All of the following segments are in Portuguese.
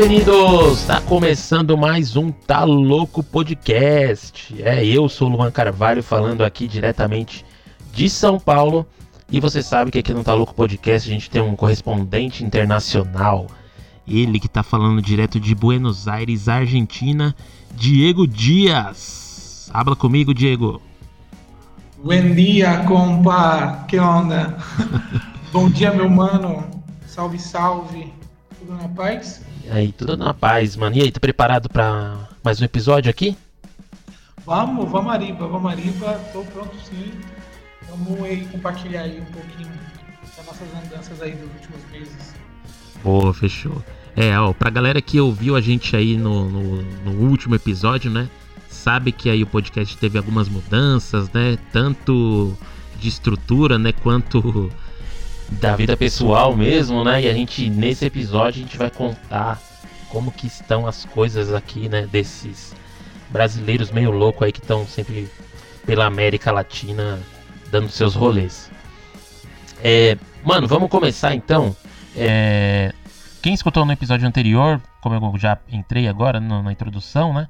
bem-vindos! Está começando mais um Tá Louco Podcast. É, eu sou o Luan Carvalho falando aqui diretamente de São Paulo. E você sabe que aqui no Tá Louco Podcast a gente tem um correspondente internacional. Ele que tá falando direto de Buenos Aires, Argentina, Diego Dias. Habla comigo, Diego. Buen dia, compa. Que onda? Bom dia, meu mano. Salve, salve. Tudo na paz? E aí, tudo na paz, mano. E aí, tá preparado para mais um episódio aqui? Vamos, vamos Ariba, vamos Ariba. Tô pronto sim. Vamos aí compartilhar aí um pouquinho das nossas andanças aí dos últimos meses. Boa, fechou. É, ó, pra galera que ouviu a gente aí no, no, no último episódio, né? Sabe que aí o podcast teve algumas mudanças, né? Tanto de estrutura, né? Quanto da vida pessoal mesmo, né? E a gente nesse episódio a gente vai contar como que estão as coisas aqui, né? Desses brasileiros meio loucos aí que estão sempre pela América Latina dando seus rolês. É, mano, vamos começar então. É, quem escutou no episódio anterior, como eu já entrei agora no, na introdução, né?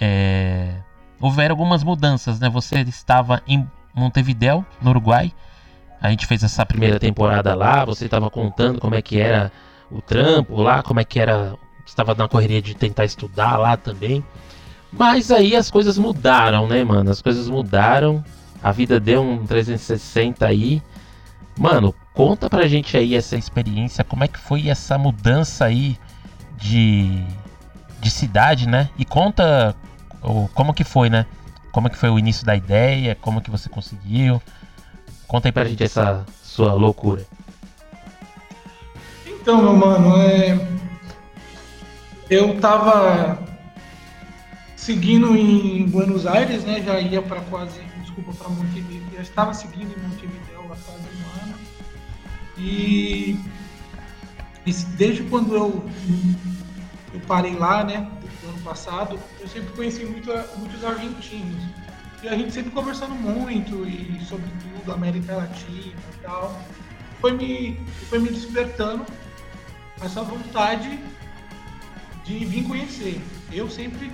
É, houveram algumas mudanças, né? Você estava em Montevideo, no Uruguai. A gente fez essa primeira temporada lá. Você estava contando como é que era o trampo lá, como é que era. Estava na correria de tentar estudar lá também. Mas aí as coisas mudaram, né, mano? As coisas mudaram. A vida deu um 360 aí. Mano, conta pra gente aí essa experiência, como é que foi essa mudança aí de, de cidade, né? E conta o, como que foi, né? Como que foi o início da ideia, como que você conseguiu. Conta aí pra gente essa sua loucura. Então, meu mano, é... eu tava seguindo em Buenos Aires, né? Já ia para quase, desculpa, para Montevideo. Já estava seguindo em Montevideo há quase um ano. E, e desde quando eu, eu parei lá, né? Do ano passado, eu sempre conheci muito, muitos argentinos. E a gente sempre conversando muito e sobre tudo, América Latina e tal. Foi me, foi me despertando essa vontade de vir conhecer. Eu sempre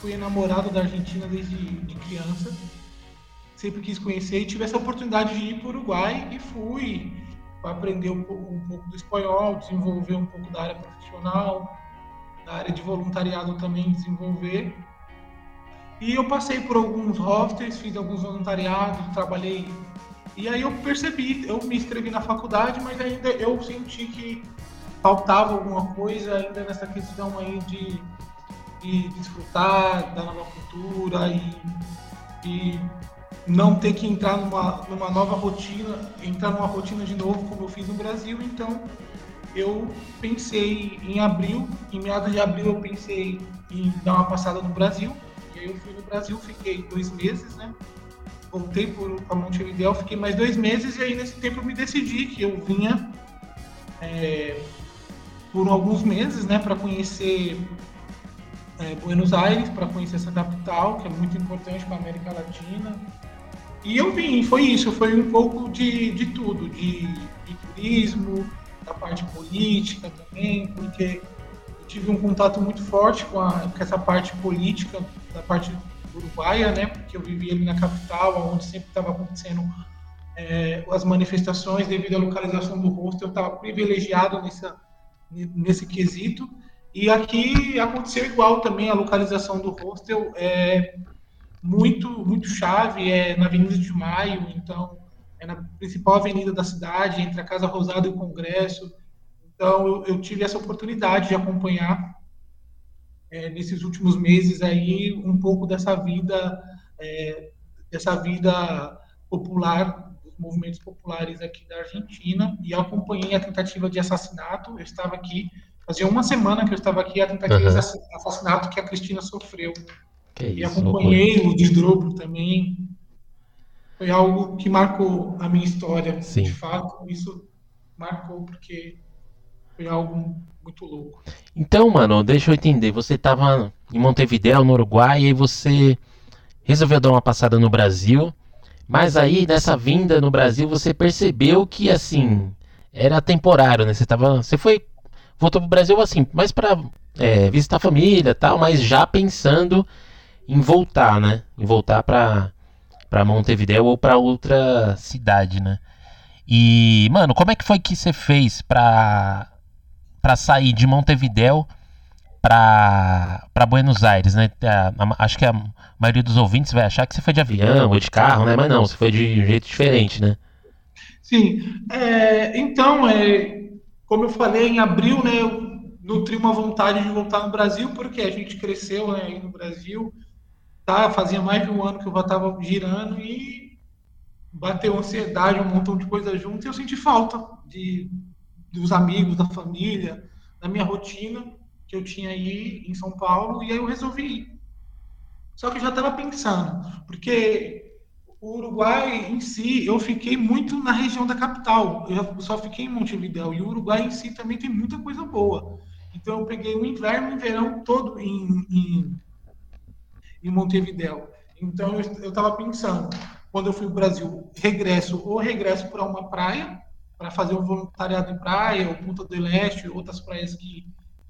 fui enamorado da Argentina desde de criança. Sempre quis conhecer e tive essa oportunidade de ir para o Uruguai e fui para aprender um um pouco do espanhol, desenvolver um pouco da área profissional, da área de voluntariado também desenvolver. E eu passei por alguns hostels, fiz alguns voluntariados, trabalhei. E aí eu percebi, eu me inscrevi na faculdade, mas ainda eu senti que faltava alguma coisa ainda nessa questão aí de, de desfrutar da nova cultura e, e não ter que entrar numa, numa nova rotina, entrar numa rotina de novo como eu fiz no Brasil. Então eu pensei em abril, em meados de abril eu pensei em dar uma passada no Brasil e aí eu fui no Brasil, fiquei dois meses, né? Voltei para Montevideo, fiquei mais dois meses e aí nesse tempo eu me decidi que eu vinha é, por alguns meses, né, para conhecer é, Buenos Aires, para conhecer essa capital, que é muito importante para a América Latina. E eu vim, foi isso, foi um pouco de, de tudo, de, de turismo, da parte política também, porque tive um contato muito forte com, a, com essa parte política da parte uruguaia, né? Porque eu vivia ali na capital, onde sempre estava acontecendo é, as manifestações devido à localização do rosto. Eu estava privilegiado nessa, nesse quesito. E aqui aconteceu igual também a localização do hostel é muito muito chave é na Avenida de Maio, então é na principal avenida da cidade entre a Casa Rosada e o Congresso. Então, eu, tive essa oportunidade de acompanhar é, nesses últimos meses aí um pouco dessa vida, é, dessa vida popular, dos movimentos populares aqui da Argentina, e acompanhei a tentativa de assassinato. Eu estava aqui, fazia uma semana que eu estava aqui, a tentativa uhum. de assassinato que a Cristina sofreu. Que e isso, acompanhei loucura. o desdobro também. Foi algo que marcou a minha história. Sim. De fato, isso marcou porque foi algo muito louco. Então, mano, deixa eu entender. Você estava em Montevideo, no Uruguai, e você resolveu dar uma passada no Brasil. Mas aí, nessa vinda no Brasil, você percebeu que, assim, era temporário, né? Você, tava, você foi voltou pro Brasil assim, mais para é, visitar a família tal, mas já pensando em voltar, né? Em voltar para para Montevideo ou para outra cidade, né? E, mano, como é que foi que você fez pra, pra sair de Montevideo pra, pra Buenos Aires, né? A, a, acho que a maioria dos ouvintes vai achar que você foi de avião ou de carro, né? Mas não, você foi de um jeito diferente, né? Sim. É, então, é, como eu falei, em abril, né, eu nutri uma vontade de voltar no Brasil, porque a gente cresceu né, aí no Brasil, tá? Fazia mais de um ano que eu estava girando e bateu ansiedade, um montão de coisa junto, e eu senti falta de, dos amigos, da família, da minha rotina que eu tinha aí em São Paulo, e aí eu resolvi ir. Só que eu já estava pensando, porque o Uruguai em si, eu fiquei muito na região da capital, eu só fiquei em Montevideo, e o Uruguai em si também tem muita coisa boa. Então eu peguei o inverno e o verão todo em, em em Montevideo. Então eu estava pensando, quando eu fui para o Brasil, regresso ou regresso para uma praia para fazer um voluntariado em praia, ou Punta del Este, outras praias que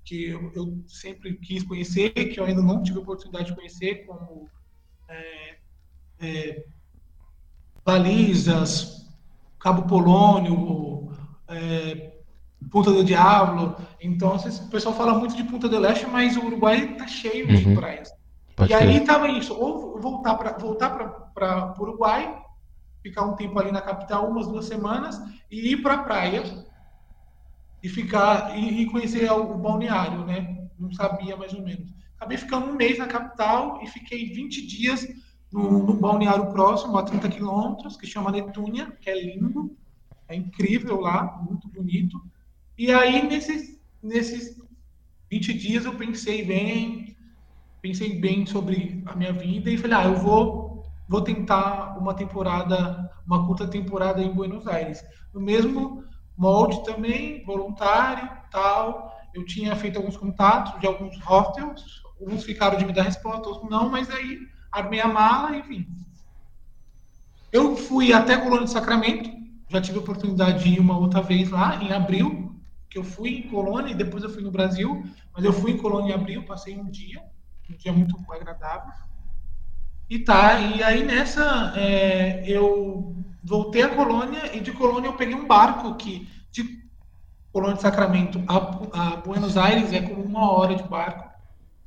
que eu, eu, sempre quis conhecer, que eu ainda não tive a oportunidade de conhecer, como é, é, Balizas, Cabo Polônio, é, Punta do Diablo. Então, o pessoal fala muito de Punta del Este, mas o Uruguai está cheio uhum. de praias. Pode e ser. aí estava isso, ou voltar para voltar para o Uruguai, ficar um tempo ali na capital, umas duas semanas, e ir para a praia e ficar e, e conhecer o, o, balneário, né? Não sabia mais ou menos. Acabei ficando um mês na capital e fiquei 20 dias no, no balneário próximo, a 30 quilômetros, que chama Netúnia, que é lindo, é incrível lá, muito bonito. E aí, nesses, nesses 20 dias, eu pensei bem, pensei bem sobre a minha vida e falei, ah, eu vou, vou tentar uma temporada, uma curta temporada em Buenos Aires. No mesmo molde também, voluntário, tal. Eu tinha feito alguns contatos de alguns hostels, uns ficaram de me dar resposta, outros não, mas aí armei a mala e vim. Eu fui até Colônia de Sacramento, já tive a oportunidade de ir uma outra vez lá, em abril, que eu fui em Colônia e depois eu fui no Brasil, mas eu fui em Colônia em abril, passei um dia um dia muito agradável. E tá, e aí nessa é, eu voltei à colônia e de colônia eu peguei um barco que de Colônia de Sacramento a, a Buenos Aires é como uma hora de barco.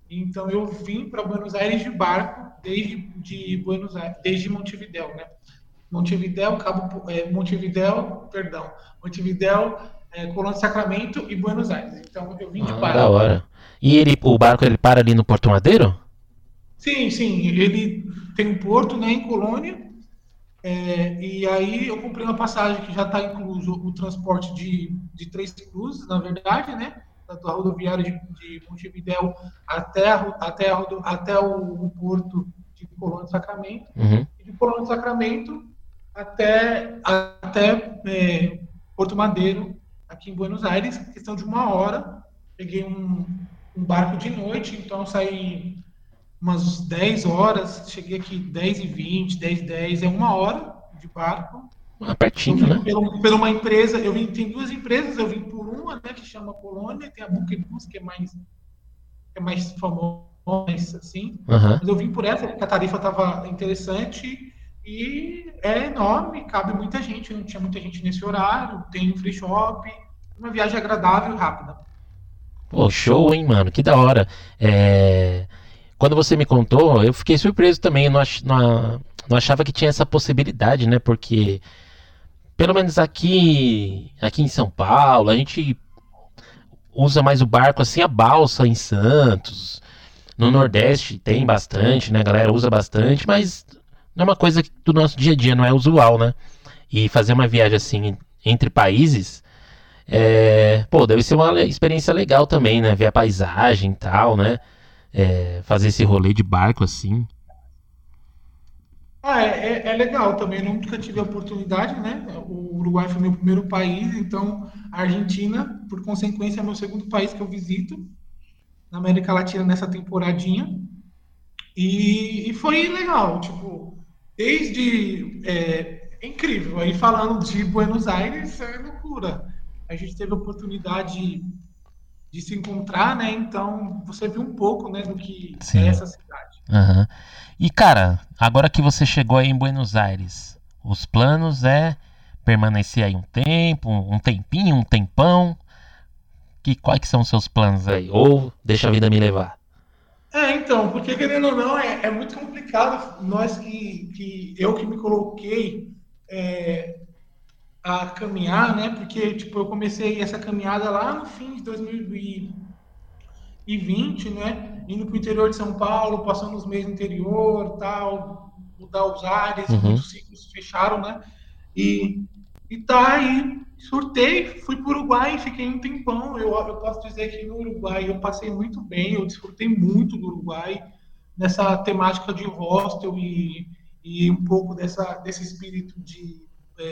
Então eu vim para Buenos Aires de barco desde de Buenos Aires, desde Montevideo, né? Montevideo, Cabo é, Montevideo, perdão, Montevideo, é, Colônia de Sacramento e Buenos Aires. Então eu vim de ah, barco. Da hora. E ele, o barco ele para ali no Porto Madeiro? Sim, sim. Ele tem um porto, né, em Colônia. É, e aí eu comprei uma passagem que já está incluso o transporte de, de três cruzes, na verdade, né? Da rodoviária de, de Montevidéu até, até, a, até o, o, porto de Colônia de Sacramento. Uhum. E de Colônia de Sacramento até, até é, Porto Madeiro, aqui em Buenos Aires, questão de uma hora. Peguei um, um barco de noite, então saí umas 10 horas, cheguei aqui 10 e 20, 10 e 10, é uma hora de barco. Ah, pertinho, né? Pelo, por uma empresa, eu vim, tem duas empresas, eu vim por uma, né, que chama Polônia, tem a Bookerbus, que é mais, que é mais famosa, assim, uhum. mas eu vim por essa, porque a tarifa estava interessante e é enorme, cabe muita gente, não tinha muita gente nesse horário, tem um free shop, uma viagem agradável e rápida. Pô, show, hein, mano? Que da hora. É... Quando você me contou, eu fiquei surpreso também. Eu não, ach... não achava que tinha essa possibilidade, né? Porque, pelo menos aqui, aqui em São Paulo, a gente usa mais o barco assim, a balsa em Santos. No Nordeste tem bastante, né? A galera usa bastante, mas não é uma coisa do nosso dia a dia, não é usual, né? E fazer uma viagem assim entre países é, pô, deve ser uma experiência legal também, né? Ver a paisagem e tal, né? É, fazer esse rolê de barco assim. Ah, é, é, é, legal também. Nunca tive a oportunidade, né? O Uruguai foi meu primeiro país, então a Argentina, por consequência, é meu segundo país que eu visito na América Latina nessa temporadinha. E, e foi legal, tipo, desde. É, é incrível. Aí falando de Buenos Aires, é loucura a gente teve a oportunidade de se encontrar, né? Então você viu um pouco, né, do que Sim. é essa cidade. Uhum. E cara, agora que você chegou aí em Buenos Aires, os planos é permanecer aí um tempo, um tempinho, um tempão. Que quais que são os seus planos aí? Ou deixa a vida me levar? É, então, porque querendo ou não, é, é muito complicado nós que, que eu que me coloquei é, a caminhar, né? Porque tipo, eu comecei essa caminhada lá no fim de 2020, né? Indo para o interior de São Paulo, passando os meses no interior, tal, mudar os ares, uhum. muitos ciclos fecharam, né? E, e tá aí, surtei, fui para o Uruguai, fiquei um tempão. Eu, eu posso dizer que no Uruguai eu passei muito bem, eu desfrutei muito do Uruguai nessa temática de hostel e, e um pouco dessa, desse espírito de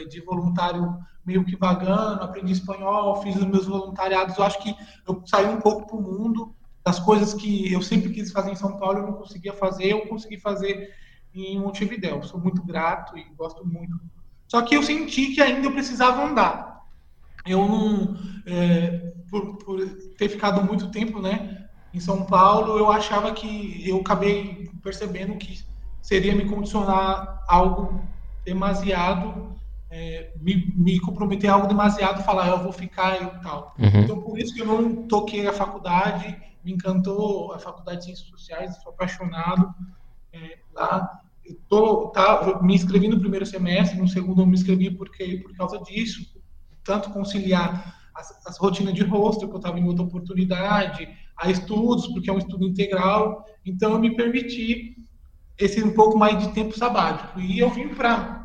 de voluntário meio que vagando, aprendi espanhol, fiz os meus voluntariados. Eu acho que eu saí um pouco para o mundo das coisas que eu sempre quis fazer em São Paulo, eu não conseguia fazer, eu consegui fazer em Montevidéu. Sou muito grato e gosto muito. Só que eu senti que ainda eu precisava andar. Eu não, é, por, por ter ficado muito tempo, né, em São Paulo, eu achava que eu acabei percebendo que seria me condicionar algo demasiado é, me, me, comprometer a algo demasiado, falar eu vou ficar e tal. Uhum. Então, por isso que eu não toquei a faculdade, me encantou a faculdade de Ciências Sociais, sou apaixonado é, lá. Eu tô, tá, me inscrevi no primeiro semestre, no segundo eu me inscrevi porque, por causa disso, tanto conciliar as, as rotinas de rosto, que eu estava em outra oportunidade, a estudos, porque é um estudo integral, então eu me permiti esse um pouco mais de tempo sabático. E eu vim para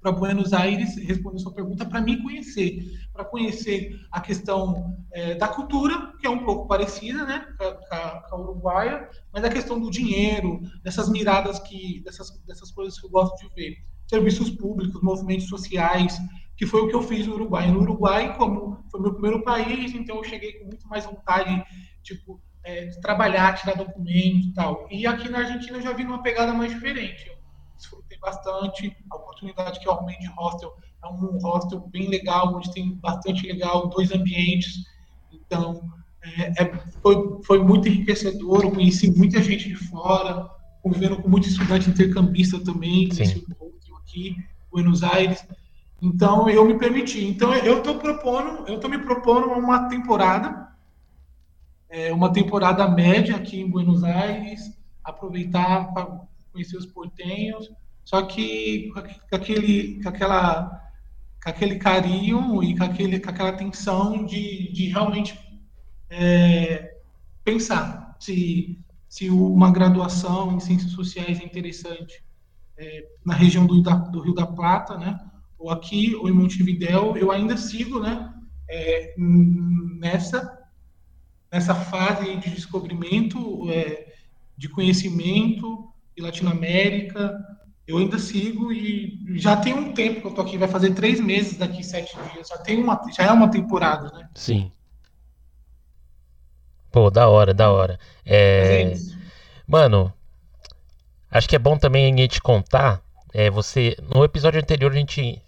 para Buenos Aires responder sua pergunta para me conhecer, para conhecer a questão é, da cultura, que é um pouco parecida, né, com a, com a, uruguaia, mas a questão do dinheiro, dessas miradas que, dessas, dessas coisas que eu gosto de ver, serviços públicos, movimentos sociais, que foi o que eu fiz no Uruguai. No Uruguai, como foi meu primeiro país, então eu cheguei com muito mais vontade, tipo, é, de trabalhar, tirar documentos e tal. E aqui na Argentina eu já vi uma pegada mais diferente bastante. A oportunidade que eu arrumei de hostel é um hostel bem legal, onde tem bastante legal, dois ambientes. Então, é, é, foi, foi muito enriquecedor. Eu conheci muita gente de fora, convivendo com muitos estudantes intercambistas também, nesse aqui, Buenos Aires. Então, eu me permiti. Então, eu estou propondo, eu estou me propondo uma temporada, é, uma temporada média aqui em Buenos Aires, aproveitar para conhecer os portenhos, só que com aquele, com aquela, com aquele carinho e com, aquele, com aquela atenção de, de realmente é, pensar se, se uma graduação em ciências sociais é interessante é, na região do, do, Rio da Plata, né? Ou aqui, ou em Montevidéu, eu ainda sigo, né? É, nessa nessa fase de descobrimento, é, de conhecimento e Latinoamérica. Eu ainda sigo e já tem um tempo que eu tô aqui, vai fazer três meses daqui sete dias. Já tem uma, já é uma temporada, né? Sim. Pô, da hora, da hora. É... é Mano, acho que é bom também a gente contar. É, você no episódio anterior a gente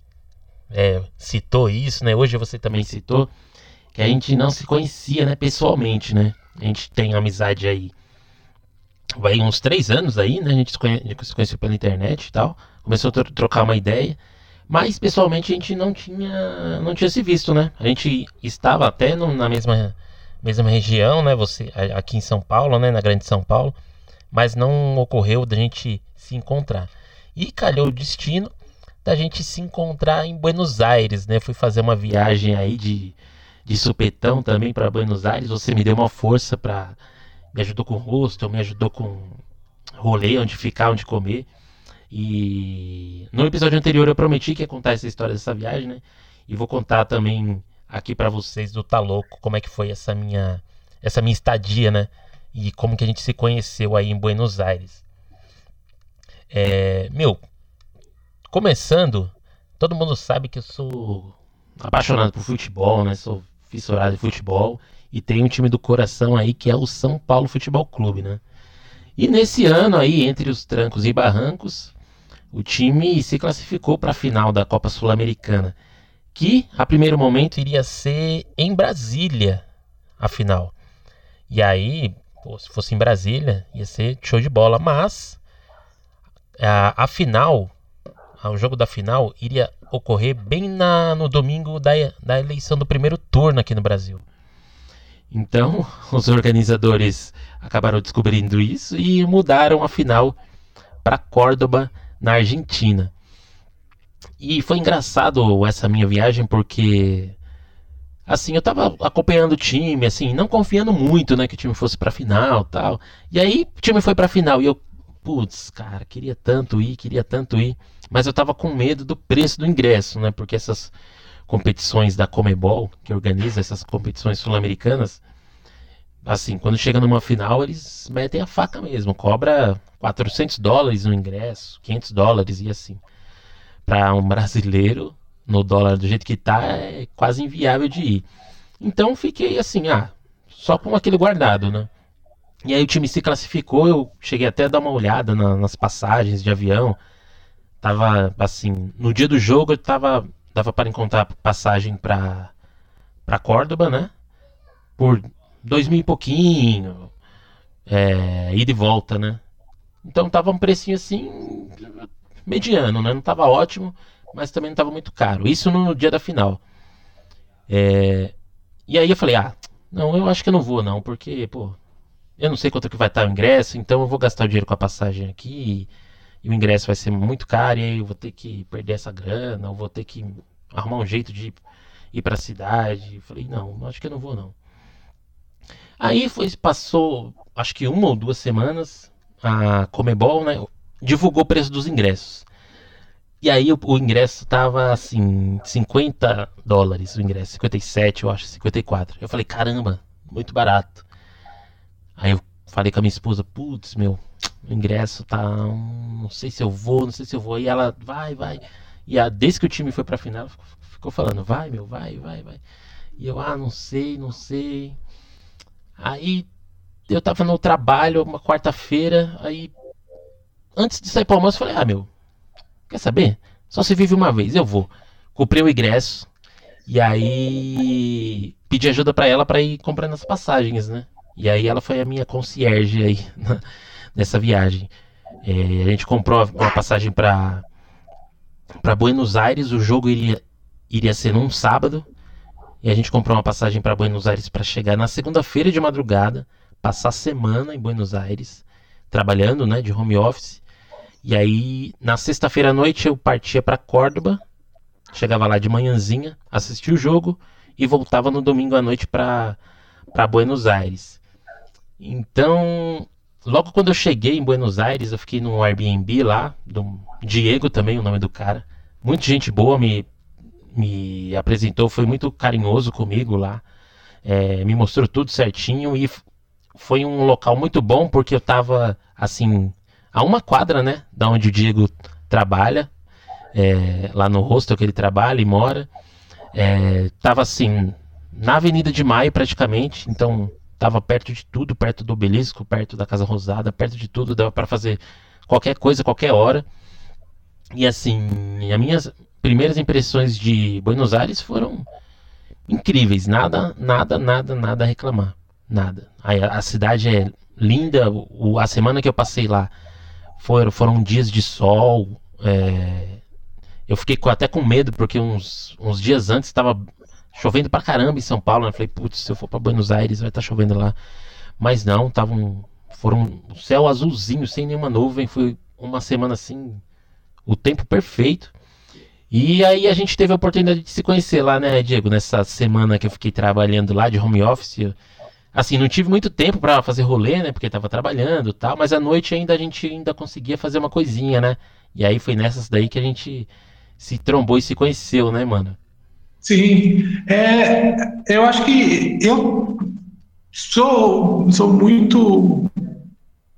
é, citou isso, né? Hoje você também citou que a gente não se conhecia, né? Pessoalmente, né? A gente tem amizade aí vai uns três anos aí, né? A gente se, conhece, se conheceu pela internet e tal. Começou a trocar uma ideia. Mas pessoalmente a gente não tinha, não tinha se visto, né? A gente estava até no, na mesma, mesma região, né? Você aqui em São Paulo, né? Na Grande São Paulo, mas não ocorreu da gente se encontrar. E calhou o destino da gente se encontrar em Buenos Aires, né? Fui fazer uma viagem aí de, de supetão também para Buenos Aires. Você me deu uma força para me ajudou com rosto, me ajudou com rolê, onde ficar, onde comer. E no episódio anterior eu prometi que ia contar essa história dessa viagem, né? E vou contar também aqui para vocês do Tá Louco, como é que foi essa minha essa minha estadia, né? E como que a gente se conheceu aí em Buenos Aires. É, meu, começando, todo mundo sabe que eu sou apaixonado por futebol, né? Sou fissurado em futebol e tem um time do coração aí que é o São Paulo Futebol Clube, né? E nesse ano aí, entre os trancos e barrancos, o time se classificou para a final da Copa Sul-Americana, que a primeiro momento iria ser em Brasília, a final. E aí, pô, se fosse em Brasília, ia ser show de bola. Mas a, a final, o jogo da final, iria ocorrer bem na, no domingo da, da eleição do primeiro turno aqui no Brasil. Então, os organizadores acabaram descobrindo isso e mudaram a final para Córdoba, na Argentina. E foi engraçado essa minha viagem porque assim, eu tava acompanhando o time, assim, não confiando muito, né, que o time fosse pra final, tal. E aí o time foi pra final e eu, putz, cara, queria tanto ir, queria tanto ir, mas eu tava com medo do preço do ingresso, né? Porque essas competições da Comebol, que organiza essas competições sul-americanas, assim, quando chega numa final, eles metem a faca mesmo, cobra 400 dólares no ingresso, 500 dólares e assim. Para um brasileiro, no dólar do jeito que tá, é quase inviável de ir. Então fiquei assim, ah, só com aquele guardado, né? E aí o time se classificou, eu cheguei até a dar uma olhada na, nas passagens de avião. Tava assim, no dia do jogo eu tava dava para encontrar passagem para para Córdoba, né? Por dois mil e pouquinho, é, ida e volta, né? Então tava um precinho assim mediano, né? Não tava ótimo, mas também não estava muito caro. Isso no dia da final. É... E aí eu falei, ah, não, eu acho que eu não vou não, porque, pô, eu não sei quanto que vai estar o ingresso, então eu vou gastar o dinheiro com a passagem aqui, e, e o ingresso vai ser muito caro, e aí eu vou ter que perder essa grana, eu vou ter que arrumar um jeito de ir para a cidade. Eu falei, não, acho que eu não vou não. Aí foi, passou, acho que uma ou duas semanas, a Comebol, né, divulgou o preço dos ingressos. E aí o, o, ingresso tava assim, 50 dólares o ingresso, 57 eu acho, 54. Eu falei, caramba, muito barato. Aí eu falei com a minha esposa, putz, meu, o ingresso tá, não sei se eu vou, não sei se eu vou. E ela, vai, vai. E a, desde que o time foi pra final, ficou, falando, vai, meu, vai, vai, vai. E eu, ah, não sei, não sei. Aí eu tava no trabalho, uma quarta-feira, aí antes de sair pro almoço, eu falei, ah, meu, Quer saber? Só se vive uma vez, eu vou. Comprei o ingresso e aí pedi ajuda para ela para ir comprando as passagens, né? E aí ela foi a minha concierge aí nessa viagem. É, a gente comprou uma passagem para para Buenos Aires, o jogo iria iria ser num sábado. E a gente comprou uma passagem para Buenos Aires para chegar na segunda-feira de madrugada, passar a semana em Buenos Aires, trabalhando, né, de home office. E aí, na sexta-feira à noite, eu partia para Córdoba, chegava lá de manhãzinha, assistia o jogo e voltava no domingo à noite para Buenos Aires. Então, logo quando eu cheguei em Buenos Aires, eu fiquei no Airbnb lá, do Diego também, o nome do cara. Muita gente boa me, me apresentou, foi muito carinhoso comigo lá. É, me mostrou tudo certinho e foi um local muito bom porque eu tava assim a uma quadra, né? Da onde o Diego trabalha, é, lá no hostel que ele trabalha e mora. É, tava assim, na Avenida de Maio praticamente, então tava perto de tudo, perto do obelisco, perto da Casa Rosada, perto de tudo, dava para fazer qualquer coisa, qualquer hora. E assim, as minhas primeiras impressões de Buenos Aires foram incríveis, nada, nada, nada, nada a reclamar, nada. A, a cidade é linda, o, a semana que eu passei lá foram, foram dias de sol. É... Eu fiquei até com medo, porque uns, uns dias antes estava chovendo pra caramba em São Paulo. Né? Eu falei, putz, se eu for para Buenos Aires vai estar tá chovendo lá. Mas não, estavam. Foram o céu azulzinho, sem nenhuma nuvem. Foi uma semana assim, o tempo perfeito. E aí a gente teve a oportunidade de se conhecer lá, né, Diego? Nessa semana que eu fiquei trabalhando lá de home office. Assim, não tive muito tempo para fazer rolê, né? Porque tava trabalhando tal, mas à noite ainda a gente ainda conseguia fazer uma coisinha, né? E aí foi nessas daí que a gente se trombou e se conheceu, né, mano? Sim, é, eu acho que eu sou, sou muito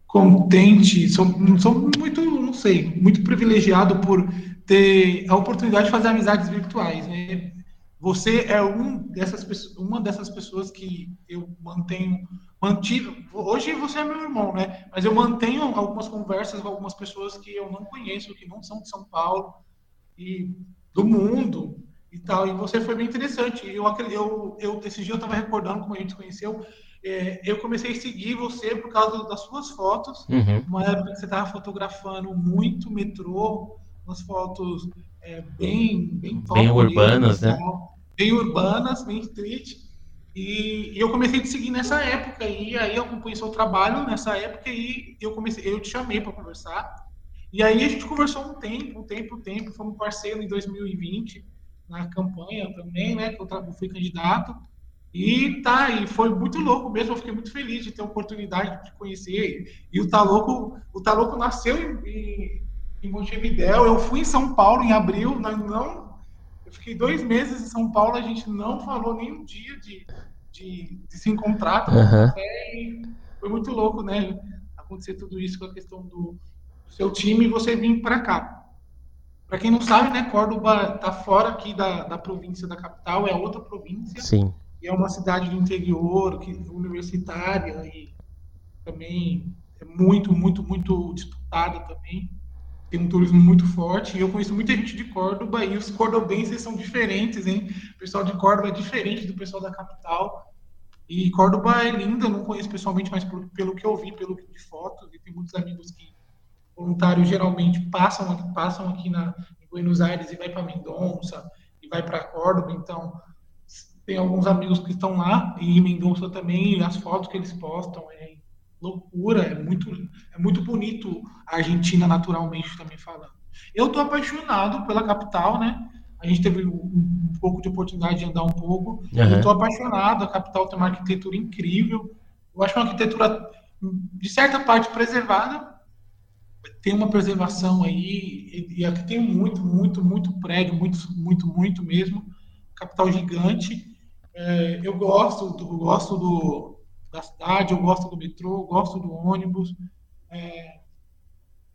contente, sou, sou muito, não sei, muito privilegiado por ter a oportunidade de fazer amizades virtuais, né? Você é um dessas, uma dessas pessoas que eu mantenho, mantive. Hoje você é meu irmão, né? Mas eu mantenho algumas conversas com algumas pessoas que eu não conheço, que não são de São Paulo e do mundo. E tal. E você foi bem interessante. Eu, eu, eu esse dia eu estava recordando como a gente se conheceu. É, eu comecei a seguir você por causa das suas fotos. Uhum. Uma época que você estava fotografando muito metrô, umas fotos é, bem bem, bem urbanas, né? Bem urbanas, bem street. E, e, eu comecei a te seguir nessa época e aí eu acompanhei seu trabalho nessa época e eu comecei, eu te chamei para conversar. E aí a gente conversou um tempo, um tempo, um tempo, fomos parceiro em 2020 na campanha também, né? Que eu fui candidato. E tá, e foi muito louco mesmo, eu fiquei muito feliz de ter a oportunidade de conhecer. E o Louco, o Louco nasceu em, em Montevidéu, eu fui em São Paulo em abril, nós não. Eu fiquei dois meses em São Paulo, a gente não falou nem um dia de, de, de se encontrar. Uhum. foi muito louco, né? Acontecer tudo isso com a questão do, do seu time e você vir para cá. Para quem não sabe, né, Córdoba está fora aqui da, da província da capital, é outra província. Sim. E é uma cidade do interior, que, universitária e também é muito, muito, muito disputada também. Tem um turismo muito forte. E eu conheço muita gente de Córdoba e os cordobenses são diferentes, hein? O pessoal de Córdoba é diferente do pessoal da capital. E Córdoba é linda, eu não conheço pessoalmente, mas pelo, pelo que eu vi, pelo que de fotos, e tem muitos amigos que voluntários geralmente passam, passam aqui na, em Buenos Aires e vai para Mendonça e vai para Córdoba, então tem alguns amigos que estão lá e em Mendonça também, e as fotos que eles postam é loucura, é muito, é muito bonito a Argentina naturalmente também falando. Eu estou apaixonado pela capital, né? A gente teve um, pouco de oportunidade de andar um pouco. Uhum. Eu estou apaixonado, a capital tem uma arquitetura incrível. Eu acho uma arquitetura, de certa parte, preservada, tem uma preservação aí, e aqui tem muito, muito, muito prédio, muito, muito, muito mesmo, capital gigante. É, eu gosto, do, gosto do, da cidade, eu gosto do metrô, eu gosto do ônibus. É,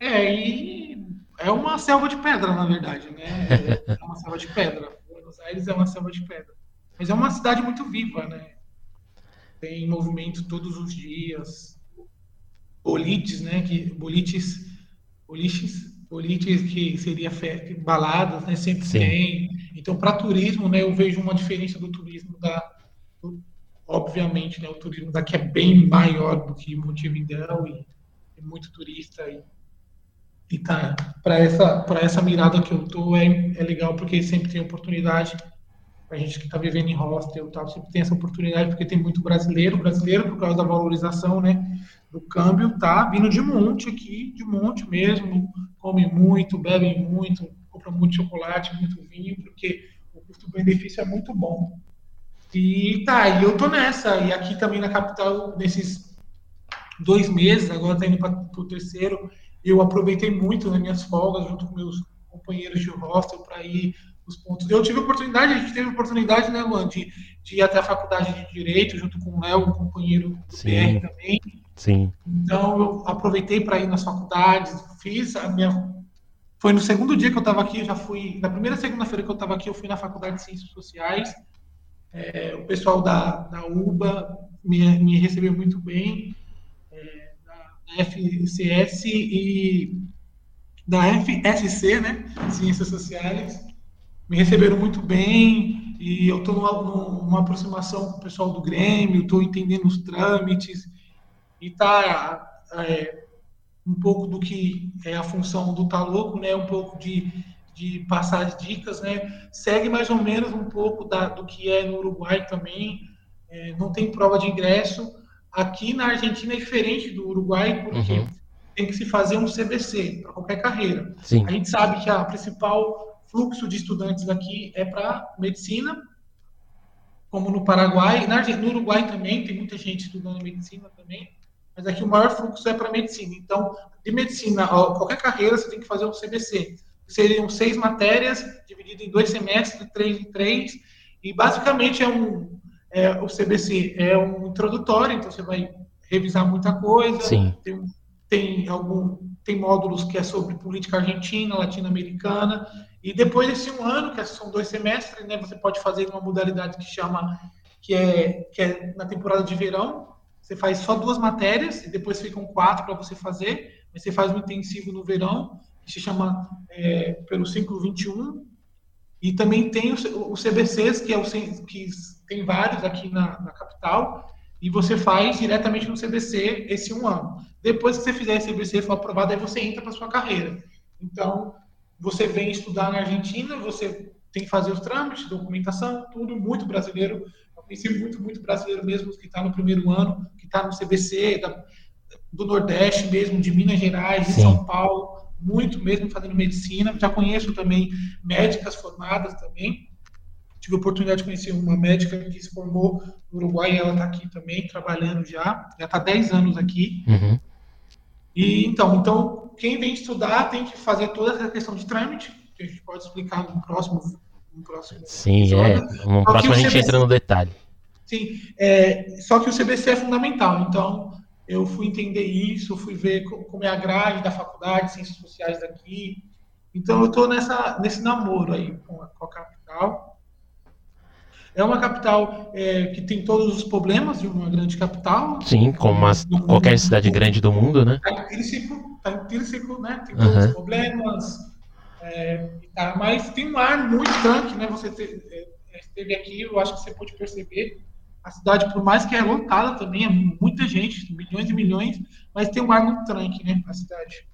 é, e é uma selva de pedra, na verdade, né? É uma selva de pedra. Buenos Aires é uma selva de pedra. Mas é uma cidade muito viva, né? Tem movimento todos os dias. Bolites, né? Que, bolites boliches, boliches que seria fe... baladas, né? Sempre Sim. tem. Então, para turismo, né? Eu vejo uma diferença do turismo da, do... obviamente, né? O turismo daqui é bem maior do que Montevidéu e tem muito turista e, e tá para essa para essa mirada que eu tô é, é legal porque sempre tem oportunidade a gente que está vivendo em hostel tal sempre tem essa oportunidade porque tem muito brasileiro brasileiro por causa da valorização né do câmbio tá vindo de monte aqui, de monte mesmo, comem muito, bebem muito, compram muito chocolate, muito vinho, porque o custo-benefício é muito bom. E tá, e eu tô nessa, e aqui também na capital, nesses dois meses, agora tá indo para o terceiro, eu aproveitei muito nas minhas folgas, junto com meus companheiros de hostel, para ir nos pontos. Eu tive a oportunidade, a gente teve a oportunidade, né, Luan, de, de ir até a faculdade de Direito, junto com o Léo, um companheiro do Sim. PR também, Sim. Então eu aproveitei para ir nas faculdades, fiz a minha. Foi no segundo dia que eu estava aqui, já fui. Na primeira segunda-feira que eu estava aqui, eu fui na Faculdade de Ciências Sociais. É, o pessoal da, da UBA me, me recebeu muito bem, é, da FCS e da FSC, né? Ciências Sociais. Me receberam muito bem e eu estou numa, numa aproximação com o pessoal do Grêmio, estou entendendo os trâmites e tá é, um pouco do que é a função do Tá Louco, né? Um pouco de, de passar as dicas, né? Segue mais ou menos um pouco da, do que é no Uruguai também. É, não tem prova de ingresso. Aqui na Argentina é diferente do Uruguai, porque uhum. tem que se fazer um CBC para qualquer carreira. Sim. A gente sabe que a principal fluxo de estudantes aqui é para medicina, como no Paraguai. Na, no Uruguai também tem muita gente estudando medicina também mas aqui o maior fluxo é para medicina. Então, de medicina, qualquer carreira, você tem que fazer um CBC. Seriam seis matérias, dividido em dois semestres, três em três, e basicamente é um. É, o CBC é um introdutório, então você vai revisar muita coisa. Sim. Tem, tem, algum, tem módulos que é sobre política argentina, latino-americana, e depois desse um ano, que são dois semestres, né, você pode fazer uma modalidade que chama, que é, que é na temporada de verão, você faz só duas matérias e depois ficam quatro para você fazer. Mas você faz um intensivo no verão, que se chama é, pelo ciclo 21. E também tem os CBCs, que, é o, que tem vários aqui na, na capital, e você faz diretamente no CBC esse um ano. Depois que você fizer esse CBC e for aprovado, aí você entra para sua carreira. Então, você vem estudar na Argentina, você tem que fazer os trâmites, documentação, tudo muito brasileiro. Eu conheci muito, muito brasileiro mesmo que está no primeiro ano, que está no CBC, da, do Nordeste mesmo, de Minas Gerais, de Sim. São Paulo, muito mesmo fazendo medicina. Já conheço também médicas formadas também. Tive a oportunidade de conhecer uma médica que se formou no Uruguai ela está aqui também, trabalhando já. Já está 10 anos aqui. Uhum. E então, então, quem vem estudar tem que fazer toda essa questão de trâmite, que a gente pode explicar no próximo. No próximo Sim, episódio. é. No próximo a gente CBC, entra no detalhe. Sim, é, só que o CBC é fundamental. Então, eu fui entender isso, fui ver como é a grade da faculdade, ciências sociais daqui. Então, eu estou nesse namoro aí com a, com a capital. É uma capital é, que tem todos os problemas de uma grande capital. Sim, como as, qualquer cidade grande do mundo, né? Intrínseco, né? Tem todos uhum. os problemas. É, tá, mas tem um ar muito tanque, né? Você te, é, esteve aqui, eu acho que você pode perceber. A cidade, por mais que é lotada também, é muita gente, milhões e milhões, mas tem um ar muito tranque, né? A cidade.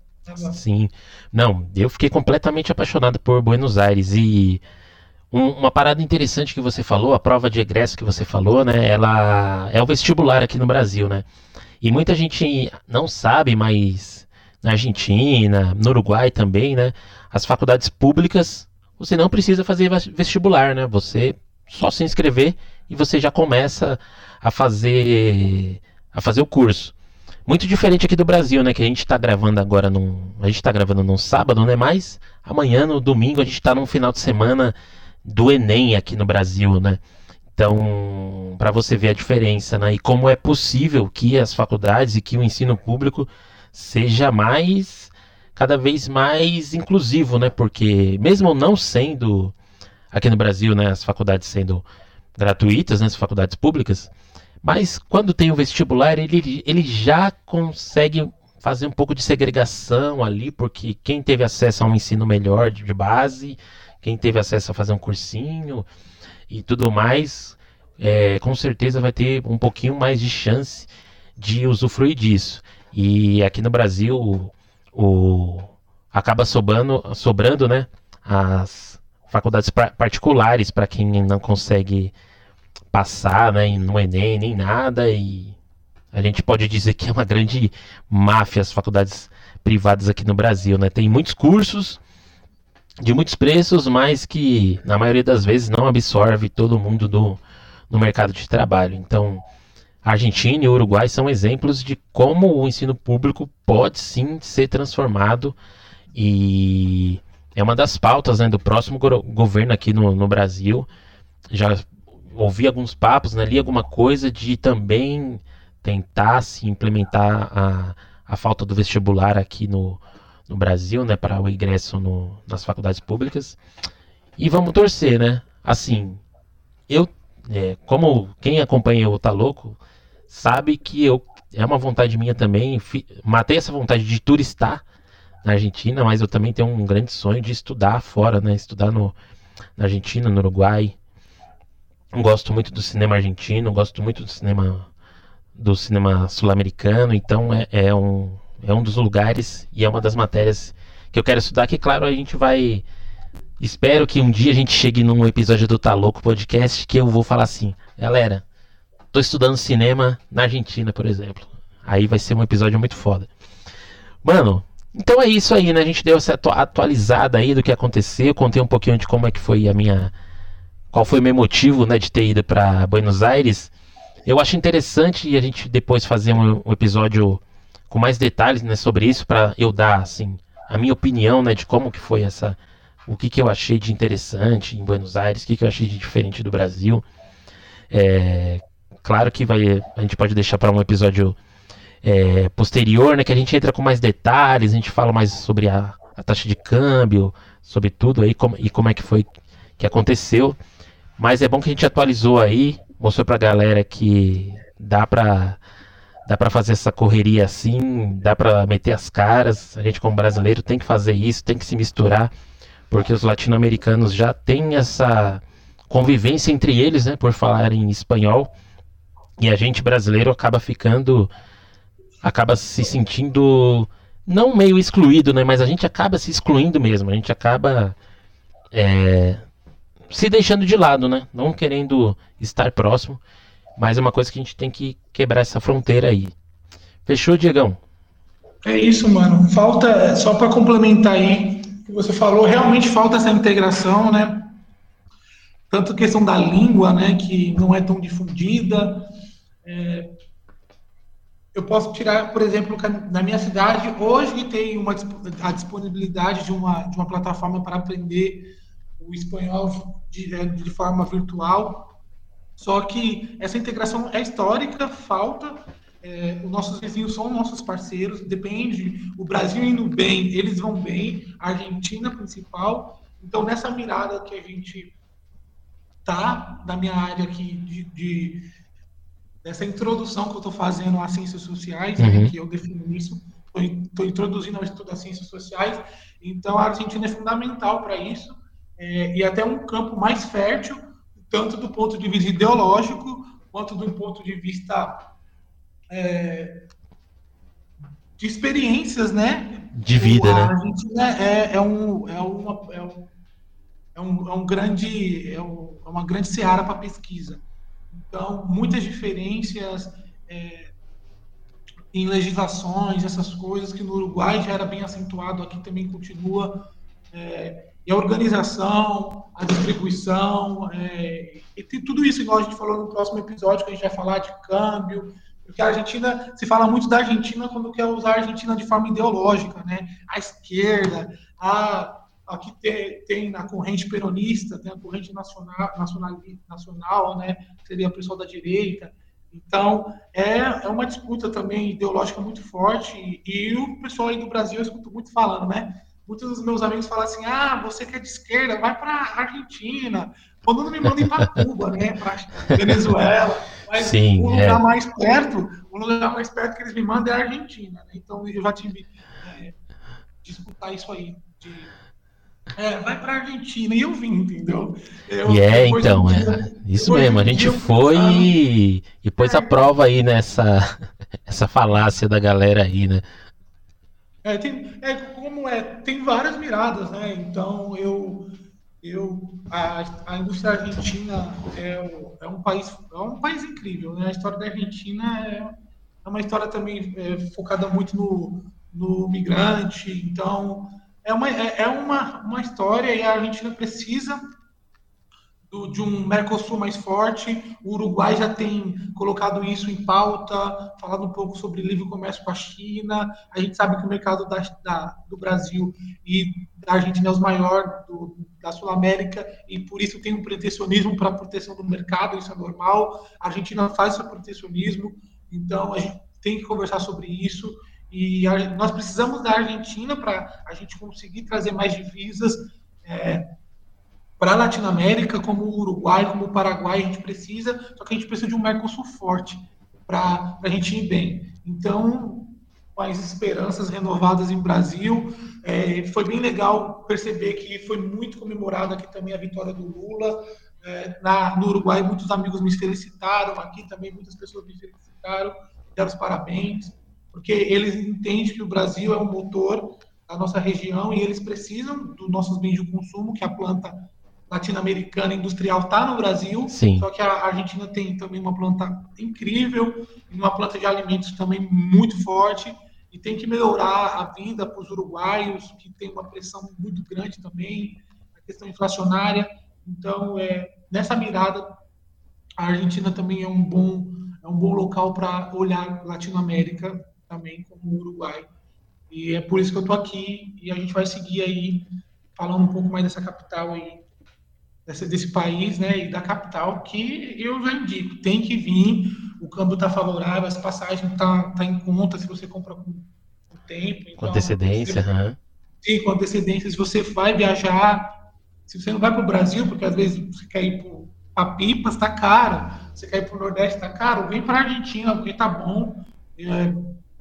Sim. Não, eu fiquei completamente apaixonado por Buenos Aires e um, uma parada interessante que você falou, a prova de egresso que você falou, né? Ela é o vestibular aqui no Brasil, né? E muita gente não sabe, mas na Argentina, no Uruguai também, né? As faculdades públicas, você não precisa fazer vestibular, né? Você só se inscrever e você já começa a fazer a fazer o curso. Muito diferente aqui do Brasil, né? Que a gente está gravando agora num. A gente está gravando num sábado, né? Mas amanhã, no domingo, a gente está num final de semana do Enem aqui no Brasil, né? Então, para você ver a diferença, né? E como é possível que as faculdades e que o ensino público seja mais, cada vez mais inclusivo, né? Porque mesmo não sendo aqui no Brasil, né, as faculdades sendo gratuitas, né, as faculdades públicas, mas quando tem o vestibular, ele, ele já consegue fazer um pouco de segregação ali, porque quem teve acesso a um ensino melhor de base quem teve acesso a fazer um cursinho e tudo mais, é, com certeza vai ter um pouquinho mais de chance de usufruir disso. E aqui no Brasil, o, acaba sobrando, sobrando né, as faculdades particulares para quem não consegue passar né, no Enem nem nada. E a gente pode dizer que é uma grande máfia as faculdades privadas aqui no Brasil. Né? Tem muitos cursos, de muitos preços, mas que na maioria das vezes não absorve todo mundo do, no mercado de trabalho. Então, Argentina e Uruguai são exemplos de como o ensino público pode sim ser transformado e é uma das pautas né, do próximo go governo aqui no, no, Brasil. Já ouvi alguns papos, né, li alguma coisa de também tentar se implementar a, a falta do vestibular aqui no, no Brasil, né, para o ingresso no, nas faculdades públicas. E vamos torcer, né? Assim, eu, é, como quem acompanha o Tá Louco, sabe que eu é uma vontade minha também. Matei essa vontade de turistar na Argentina, mas eu também tenho um grande sonho de estudar fora, né? Estudar no, na Argentina, no Uruguai. Gosto muito do cinema argentino, gosto muito do cinema do cinema sul-americano, então é, é um, é um dos lugares e é uma das matérias que eu quero estudar. Que, claro, a gente vai. Espero que um dia a gente chegue num episódio do Tá Louco Podcast que eu vou falar assim: galera, tô estudando cinema na Argentina, por exemplo. Aí vai ser um episódio muito foda. Mano, então é isso aí, né? A gente deu essa atualizada aí do que aconteceu. Contei um pouquinho de como é que foi a minha. Qual foi o meu motivo, né, de ter ido para Buenos Aires. Eu acho interessante a gente depois fazer um, um episódio com mais detalhes né, sobre isso para eu dar assim a minha opinião né, de como que foi essa o que, que eu achei de interessante em Buenos Aires, o que, que eu achei de diferente do Brasil. É, claro que vai, a gente pode deixar para um episódio é, posterior, né, que a gente entra com mais detalhes, a gente fala mais sobre a, a taxa de câmbio, sobre tudo aí como, e como é que foi que aconteceu. Mas é bom que a gente atualizou aí, mostrou para a galera que dá para dá para fazer essa correria assim, dá para meter as caras. A gente como brasileiro tem que fazer isso, tem que se misturar, porque os latino-americanos já têm essa convivência entre eles, né, por falarem espanhol, e a gente brasileiro acaba ficando, acaba se sentindo não meio excluído, né, mas a gente acaba se excluindo mesmo, a gente acaba é, se deixando de lado, né, não querendo estar próximo, mas é uma coisa que a gente tem que quebrar essa fronteira aí. Fechou, Diegão? É isso, mano. Falta, só para complementar aí, que você falou, realmente falta essa integração, né? Tanto a questão da língua, né, que não é tão difundida. É, eu posso tirar, por exemplo, na minha cidade, hoje tem uma, a disponibilidade de uma, de uma plataforma para aprender o espanhol de, é, de forma virtual. Só que essa integração é histórica, falta, é, os nossos vizinhos são nossos parceiros, depende, o Brasil indo bem, eles vão bem, a Argentina principal. Então, nessa mirada que a gente tá, da minha área aqui, de, de dessa introdução que eu estou fazendo às ciências sociais, né, uhum. que eu defino isso, estou introduzindo ao estudo das ciências sociais, então a Argentina é fundamental para isso, é, e até um campo mais fértil, tanto do ponto de vista ideológico, quanto do ponto de vista é, de experiências, né? De vida, a né? Argentina é, é, um, é, uma, é, um, é, um, é um grande, é, um, é uma grande seara para pesquisa. Então, muitas diferenças é, em legislações, essas coisas que no Uruguai já era bem acentuado, aqui também continua. É, e a organização, a distribuição, é, e tudo isso, igual a gente falou no próximo episódio, que a gente vai falar de câmbio, porque a Argentina, se fala muito da Argentina quando quer usar a Argentina de forma ideológica, né? A esquerda, a aqui tem, tem a corrente peronista, tem a corrente nacional, nacional, nacional né? Seria o pessoal da direita. Então, é, é uma disputa também ideológica muito forte. E, e o pessoal aí do Brasil, eu escuto muito falando, né? Muitos dos meus amigos falam assim: ah, você que é de esquerda, vai para a Argentina. Quando não me mandem para Cuba, né? Para Venezuela. Mas Sim, o lugar é. mais perto, o lugar mais perto que eles me mandam é a Argentina. Né? Então eu já tive é, disputar isso aí. De, é, vai para a Argentina e eu vim, entendeu? Eu, e é, então, é, isso mesmo. A gente foi e, e pôs a é. prova aí nessa essa falácia da galera aí, né? É, tem, é, como é, tem várias miradas, né? Então eu eu, a, a indústria argentina é, é, um país, é um país incrível. Né? A história da Argentina é, é uma história também é, focada muito no, no migrante. Então, é uma, é, é uma, uma história e a Argentina precisa do, de um Mercosul mais forte. O Uruguai já tem colocado isso em pauta, falado um pouco sobre livre comércio com a China. A gente sabe que o mercado da, da do Brasil e da Argentina é o maior do, da Sul América e por isso tem um protecionismo para a proteção do mercado, isso é normal. A Argentina faz esse protecionismo, então a gente tem que conversar sobre isso. E a, nós precisamos da Argentina para a gente conseguir trazer mais divisas. É, para a Latinoamérica, como o Uruguai, como o Paraguai, a gente precisa, só que a gente precisa de um Mercosul forte para a gente ir bem. Então, as esperanças renovadas em Brasil, é, foi bem legal perceber que foi muito comemorada aqui também a vitória do Lula. É, na, no Uruguai, muitos amigos me felicitaram, aqui também muitas pessoas me felicitaram, deram os parabéns, porque eles entendem que o Brasil é um motor da nossa região e eles precisam dos nossos bens de consumo, que a planta latino-americana industrial está no Brasil, Sim. só que a Argentina tem também uma planta incrível, uma planta de alimentos também muito forte, e tem que melhorar a vida para os uruguaios, que tem uma pressão muito grande também, a questão inflacionária. Então, é, nessa mirada, a Argentina também é um bom, é um bom local para olhar Latinoamérica também, como o Uruguai. E é por isso que eu estou aqui, e a gente vai seguir aí, falando um pouco mais dessa capital aí, desse, desse país, né, e da capital, que eu já indico, tem que vir, o câmbio está favorável, as passagens tá, tá em conta se você compra com, com tempo. Então, com antecedência, você. Sim, com antecedência, se você vai viajar, se você não vai para o Brasil, porque às vezes você quer ir para Pipas, está caro, você quer ir para o Nordeste, está caro, vem para a Argentina, porque tá bom, é,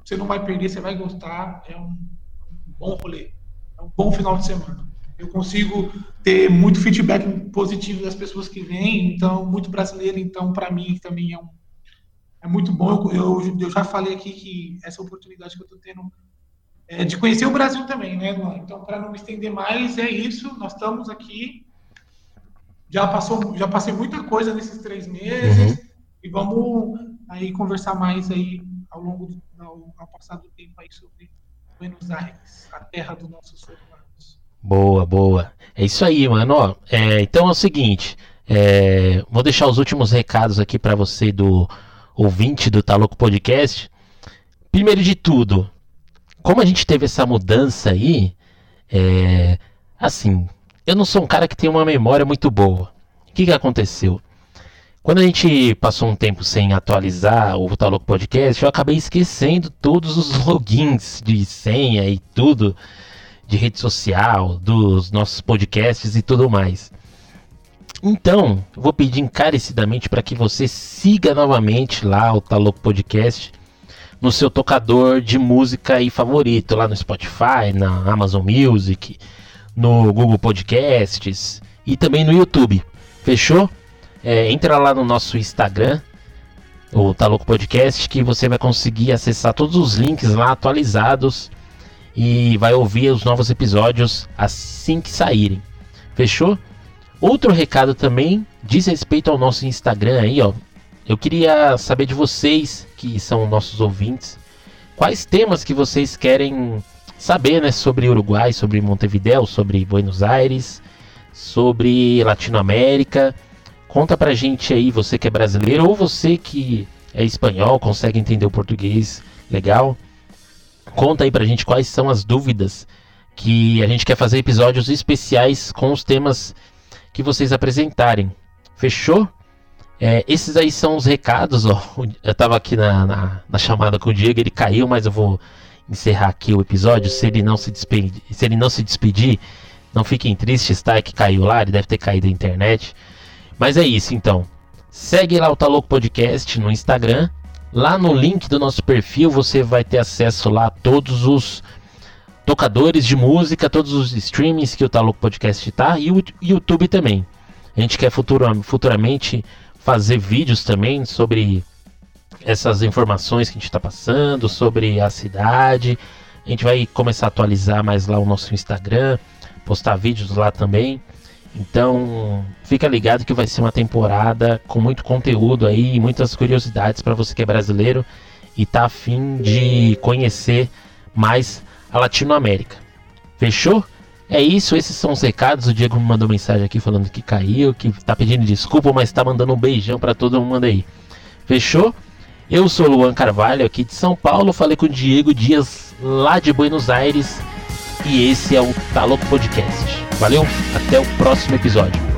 você não vai perder, você vai gostar, é um, um bom rolê, é um bom final de semana. eu consigo ter muito feedback positivo das pessoas que vêm, então, muito brasileiro, então, para mim também é, um, é muito bom. Eu, eu, eu, já falei aqui que essa oportunidade que eu estou tendo é de conhecer o Brasil também, né, Luan? Então, para não me estender mais, é isso, nós estamos aqui, já, passou, já passei muita coisa nesses três meses, uhum. e vamos aí conversar mais aí ao longo do ao, passar do tempo aí sobre Buenos Aires, a terra do nosso ser humanos. Boa, boa. É isso aí, mano. Ó, é, então é o seguinte, é, vou deixar os últimos recados aqui para você do ouvinte do Taloco Podcast. Primeiro de tudo, como a gente teve essa mudança aí, é, assim, eu não sou um cara que tem uma memória muito boa. O que, que aconteceu? Quando a gente passou um tempo sem atualizar o Taloco Podcast, eu acabei esquecendo todos os logins de senha e tudo de rede social, dos nossos podcasts e tudo mais. Então, vou pedir encarecidamente para que você siga novamente lá o Taloco Podcast no seu tocador de música e favorito, lá no Spotify, na Amazon Music, no Google Podcasts e também no YouTube. Fechou? É, entra lá no nosso Instagram, o Tá Louco Podcast, que você vai conseguir acessar todos os links lá atualizados e vai ouvir os novos episódios assim que saírem. Fechou? Outro recado também diz respeito ao nosso Instagram aí, ó. Eu queria saber de vocês, que são nossos ouvintes, quais temas que vocês querem saber, né, sobre Uruguai, sobre Montevideo, sobre Buenos Aires, sobre Latinoamérica. Conta pra gente aí, você que é brasileiro ou você que é espanhol, consegue entender o português legal. Conta aí pra gente quais são as dúvidas que a gente quer fazer episódios especiais com os temas que vocês apresentarem. Fechou? É, esses aí são os recados. Ó. Eu tava aqui na, na, na, chamada com o Diego, ele caiu, mas eu vou encerrar aqui o episódio. Se ele não se despedir, se ele não se despedir, não fiquem tristes, tá? É que caiu lá, ele deve ter caído a internet. Mas é isso então. Segue lá o Tá Louco Podcast no Instagram. Lá no link do nosso perfil você vai ter acesso lá a todos os tocadores de música, todos os streamings que o Tá Louco Podcast tá e o YouTube também. A gente quer futuramente fazer vídeos também sobre essas informações que a gente está passando, sobre a cidade. A gente vai começar a atualizar mais lá o nosso Instagram, postar vídeos lá também. Então, fica ligado que vai ser uma temporada com muito conteúdo aí, muitas curiosidades para você que é brasileiro e tá afim de conhecer mais a Latinoamérica. Fechou? É isso, esses são os recados. O Diego me mandou mensagem aqui falando que caiu, que tá pedindo desculpa, mas tá mandando um beijão para todo mundo aí. Fechou? Eu sou Luan Carvalho, aqui de São Paulo. Falei com o Diego Dias, lá de Buenos Aires. E esse é o Tá Louco Podcast. Valeu, até o próximo episódio.